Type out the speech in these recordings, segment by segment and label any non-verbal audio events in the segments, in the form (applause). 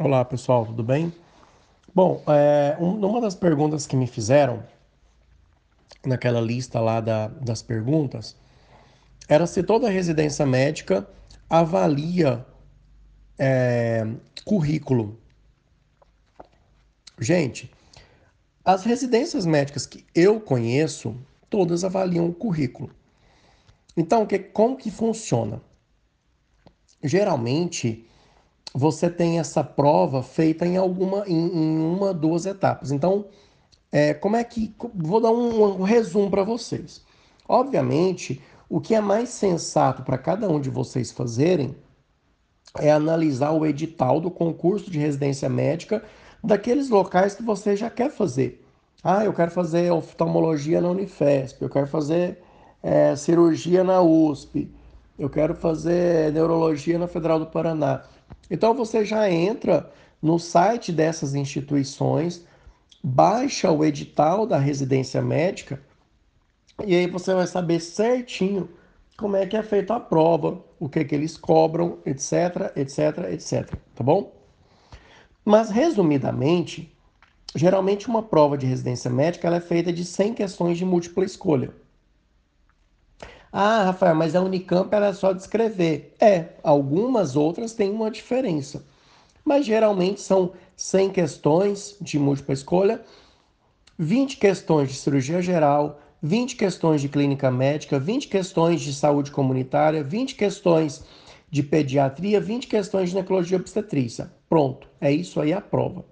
Olá pessoal, tudo bem? Bom, é, uma das perguntas que me fizeram naquela lista lá da, das perguntas era se toda residência médica avalia é, currículo. Gente, as residências médicas que eu conheço, todas avaliam o currículo. Então, que, como que funciona? Geralmente, você tem essa prova feita em alguma, em, em uma, duas etapas. Então, é, como é que. Vou dar um, um resumo para vocês. Obviamente, o que é mais sensato para cada um de vocês fazerem é analisar o edital do concurso de residência médica daqueles locais que você já quer fazer. Ah, eu quero fazer oftalmologia na Unifesp, eu quero fazer é, cirurgia na USP, eu quero fazer neurologia na Federal do Paraná. Então você já entra no site dessas instituições, baixa o edital da residência médica e aí você vai saber certinho como é que é feita a prova, o que é que eles cobram, etc, etc, etc, tá bom? Mas resumidamente, geralmente uma prova de residência médica ela é feita de 100 questões de múltipla escolha. Ah, Rafael, mas a Unicamp era só descrever. É, algumas outras têm uma diferença. Mas geralmente são 100 questões de múltipla escolha, 20 questões de cirurgia geral, 20 questões de clínica médica, 20 questões de saúde comunitária, 20 questões de pediatria, 20 questões de ginecologia obstetrícia. Pronto, é isso aí a prova.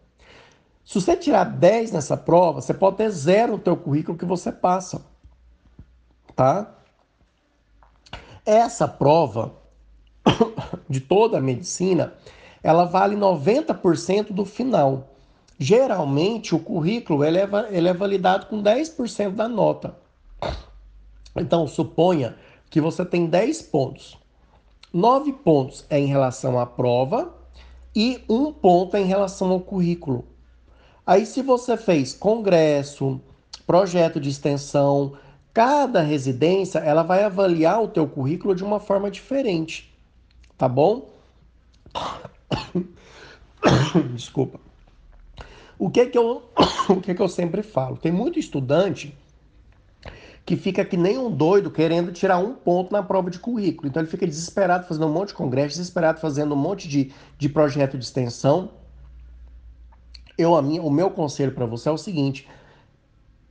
Se você tirar 10 nessa prova, você pode ter zero no teu currículo que você passa. Tá? Essa prova (coughs) de toda a medicina, ela vale 90% do final. Geralmente, o currículo ele é, ele é validado com 10% da nota. Então, suponha que você tem 10 pontos. 9 pontos é em relação à prova e um ponto é em relação ao currículo. Aí, se você fez congresso, projeto de extensão, Cada residência, ela vai avaliar o teu currículo de uma forma diferente, tá bom? (coughs) Desculpa. O que que eu, (coughs) o que que eu sempre falo? Tem muito estudante que fica que nem um doido querendo tirar um ponto na prova de currículo. Então ele fica desesperado fazendo um monte de congresso, desesperado fazendo um monte de, de projeto de extensão. Eu, a minha, o meu conselho para você é o seguinte: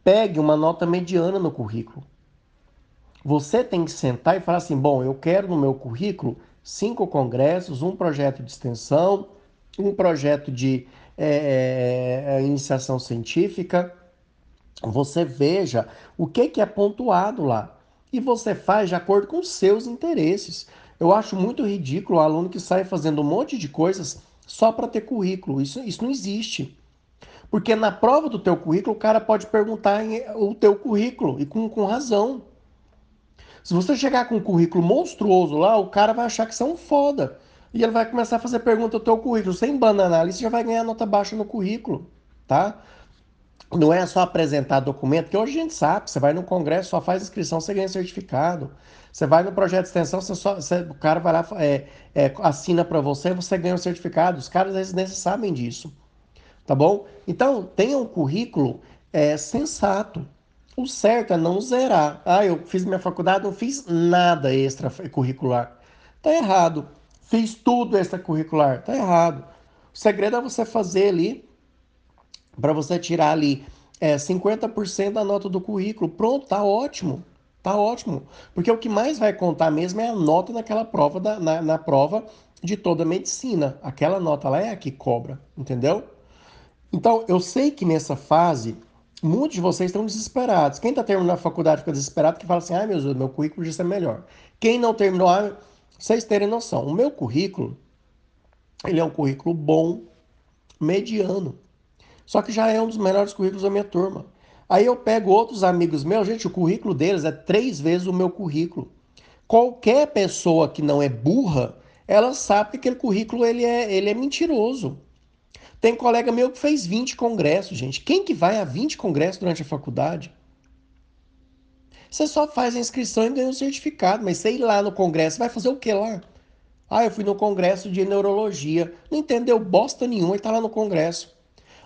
Pegue uma nota mediana no currículo. Você tem que sentar e falar assim: bom, eu quero no meu currículo cinco congressos, um projeto de extensão, um projeto de é, iniciação científica. Você veja o que, que é pontuado lá e você faz de acordo com os seus interesses. Eu acho muito ridículo o aluno que sai fazendo um monte de coisas só para ter currículo. Isso, isso não existe. Porque na prova do teu currículo, o cara pode perguntar o teu currículo, e com, com razão. Se você chegar com um currículo monstruoso lá, o cara vai achar que você é um foda. E ele vai começar a fazer pergunta ao teu currículo. Sem bananar ali, você já vai ganhar nota baixa no currículo, tá? Não é só apresentar documento, que hoje a gente sabe, você vai no congresso, só faz inscrição, você ganha certificado. Você vai no projeto de extensão, você só, você, o cara vai lá, é, é, assina para você, você ganha o certificado. Os caras às vezes sabem disso tá bom? Então, tenha um currículo é, sensato. O certo é não zerar. Ah, eu fiz minha faculdade, não fiz nada extracurricular. Tá errado. Fiz tudo extracurricular. Tá errado. O segredo é você fazer ali, para você tirar ali é, 50% da nota do currículo. Pronto, tá ótimo. Tá ótimo. Porque o que mais vai contar mesmo é a nota naquela prova, da, na, na prova de toda a medicina. Aquela nota lá é a que cobra, entendeu? Então, eu sei que nessa fase, muitos de vocês estão desesperados. Quem está terminando a faculdade fica desesperado, que fala assim, ai meu Deus, meu currículo já ser melhor. Quem não terminou, ah, vocês terem noção, o meu currículo, ele é um currículo bom, mediano. Só que já é um dos melhores currículos da minha turma. Aí eu pego outros amigos meus, gente, o currículo deles é três vezes o meu currículo. Qualquer pessoa que não é burra, ela sabe que aquele currículo ele é, ele é mentiroso. Tem colega meu que fez 20 congressos, gente. Quem que vai a 20 congressos durante a faculdade? Você só faz a inscrição e ganha um certificado, mas ir lá no congresso, vai fazer o que lá? Ah, eu fui no congresso de neurologia. Não entendeu bosta nenhuma e tá lá no congresso.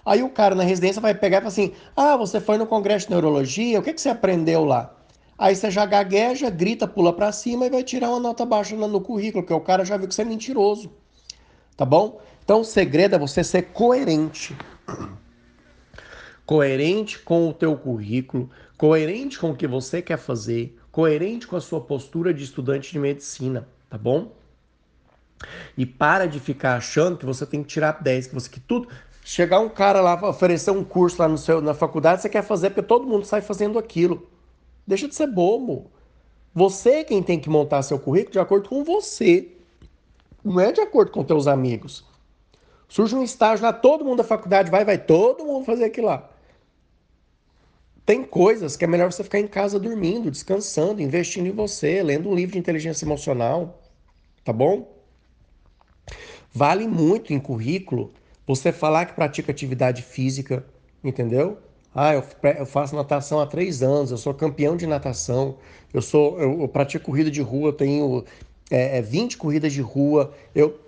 Aí o cara na residência vai pegar e falar assim: Ah, você foi no congresso de neurologia, o que, que você aprendeu lá? Aí você já gagueja, grita, pula para cima e vai tirar uma nota baixa no currículo, porque o cara já viu que você é mentiroso. Tá bom? Então o segredo é você ser coerente. Coerente com o teu currículo, coerente com o que você quer fazer, coerente com a sua postura de estudante de medicina, tá bom? E para de ficar achando que você tem que tirar 10, que você que tudo. Chegar um cara lá oferecer um curso lá no seu, na faculdade, você quer fazer porque todo mundo sai fazendo aquilo. Deixa de ser bobo. Você é quem tem que montar seu currículo de acordo com você. Não é de acordo com teus amigos. Surge um estágio lá, todo mundo da faculdade vai, vai todo mundo fazer aquilo lá. Tem coisas que é melhor você ficar em casa dormindo, descansando, investindo em você, lendo um livro de inteligência emocional. Tá bom? Vale muito em currículo você falar que pratica atividade física, entendeu? Ah, eu, eu faço natação há três anos, eu sou campeão de natação, eu sou, eu, eu pratico corrida de rua, eu tenho é, 20 é, corridas de rua. Eu,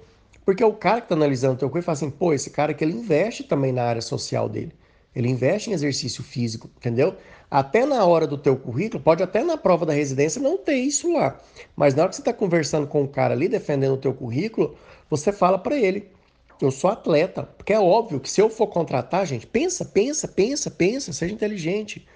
porque o cara que está analisando o teu currículo fala assim, pô, esse cara que ele investe também na área social dele. Ele investe em exercício físico, entendeu? Até na hora do teu currículo, pode até na prova da residência não ter isso lá. Mas na hora que você está conversando com o cara ali, defendendo o teu currículo, você fala para ele, eu sou atleta. Porque é óbvio que se eu for contratar, gente, pensa, pensa, pensa, pensa, seja inteligente.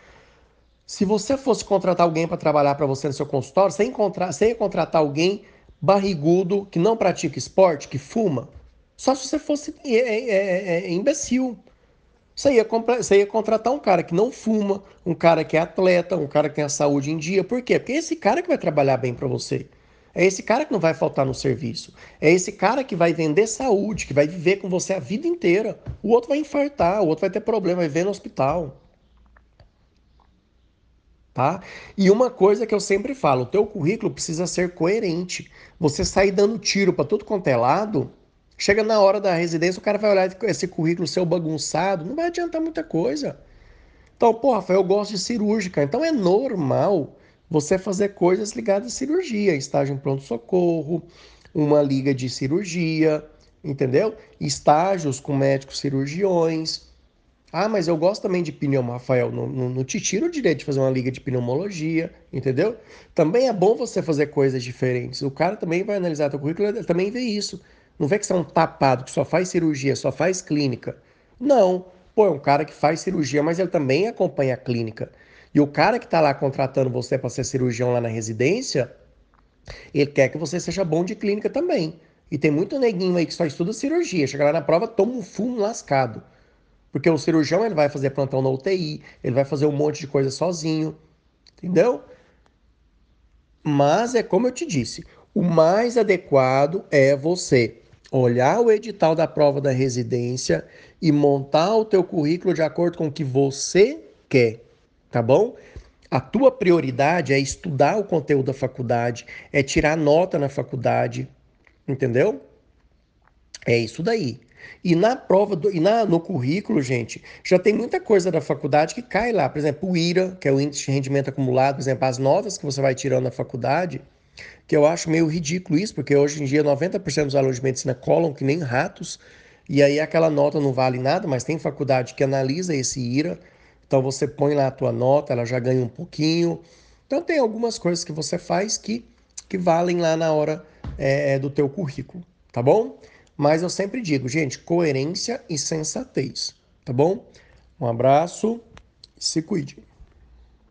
Se você fosse contratar alguém para trabalhar para você no seu consultório, você, encontrar, você ia contratar alguém barrigudo, que não pratica esporte, que fuma? Só se você fosse é, é, é, é imbecil. Você ia, você ia contratar um cara que não fuma, um cara que é atleta, um cara que tem a saúde em dia. Por quê? Porque é esse cara que vai trabalhar bem para você. É esse cara que não vai faltar no serviço. É esse cara que vai vender saúde, que vai viver com você a vida inteira. O outro vai infartar, o outro vai ter problema, vai viver no hospital. Tá? E uma coisa que eu sempre falo, o teu currículo precisa ser coerente. Você sair dando tiro para tudo quanto é lado, Chega na hora da residência, o cara vai olhar esse currículo seu bagunçado, não vai adiantar muita coisa. Então, pô, Rafael, eu gosto de cirúrgica. Então é normal você fazer coisas ligadas à cirurgia, estágio em pronto-socorro, uma liga de cirurgia, entendeu? Estágios com médicos cirurgiões. Ah, mas eu gosto também de pneumo, Rafael. Não, não, não, te tiro o direito de fazer uma liga de pneumologia, entendeu? Também é bom você fazer coisas diferentes. O cara também vai analisar teu currículo, ele também vê isso. Não vê que você é um tapado que só faz cirurgia, só faz clínica. Não. Pô, é um cara que faz cirurgia, mas ele também acompanha a clínica. E o cara que está lá contratando você para ser cirurgião lá na residência, ele quer que você seja bom de clínica também. E tem muito neguinho aí que só estuda cirurgia. Chega lá na prova, toma um fumo lascado. Porque o cirurgião ele vai fazer plantão na UTI, ele vai fazer um monte de coisa sozinho. Entendeu? Mas é como eu te disse, o mais adequado é você olhar o edital da prova da residência e montar o teu currículo de acordo com o que você quer, tá bom? A tua prioridade é estudar o conteúdo da faculdade, é tirar nota na faculdade, entendeu? É isso daí. E na prova, do, e na, no currículo, gente, já tem muita coisa da faculdade que cai lá. Por exemplo, o IRA, que é o Índice de Rendimento Acumulado, por exemplo, as notas que você vai tirando na faculdade, que eu acho meio ridículo isso, porque hoje em dia 90% dos alunos de medicina colam que nem ratos, e aí aquela nota não vale nada, mas tem faculdade que analisa esse IRA, então você põe lá a tua nota, ela já ganha um pouquinho. Então tem algumas coisas que você faz que, que valem lá na hora é, é do teu currículo, tá bom? Mas eu sempre digo, gente, coerência e sensatez, tá bom? Um abraço, se cuide.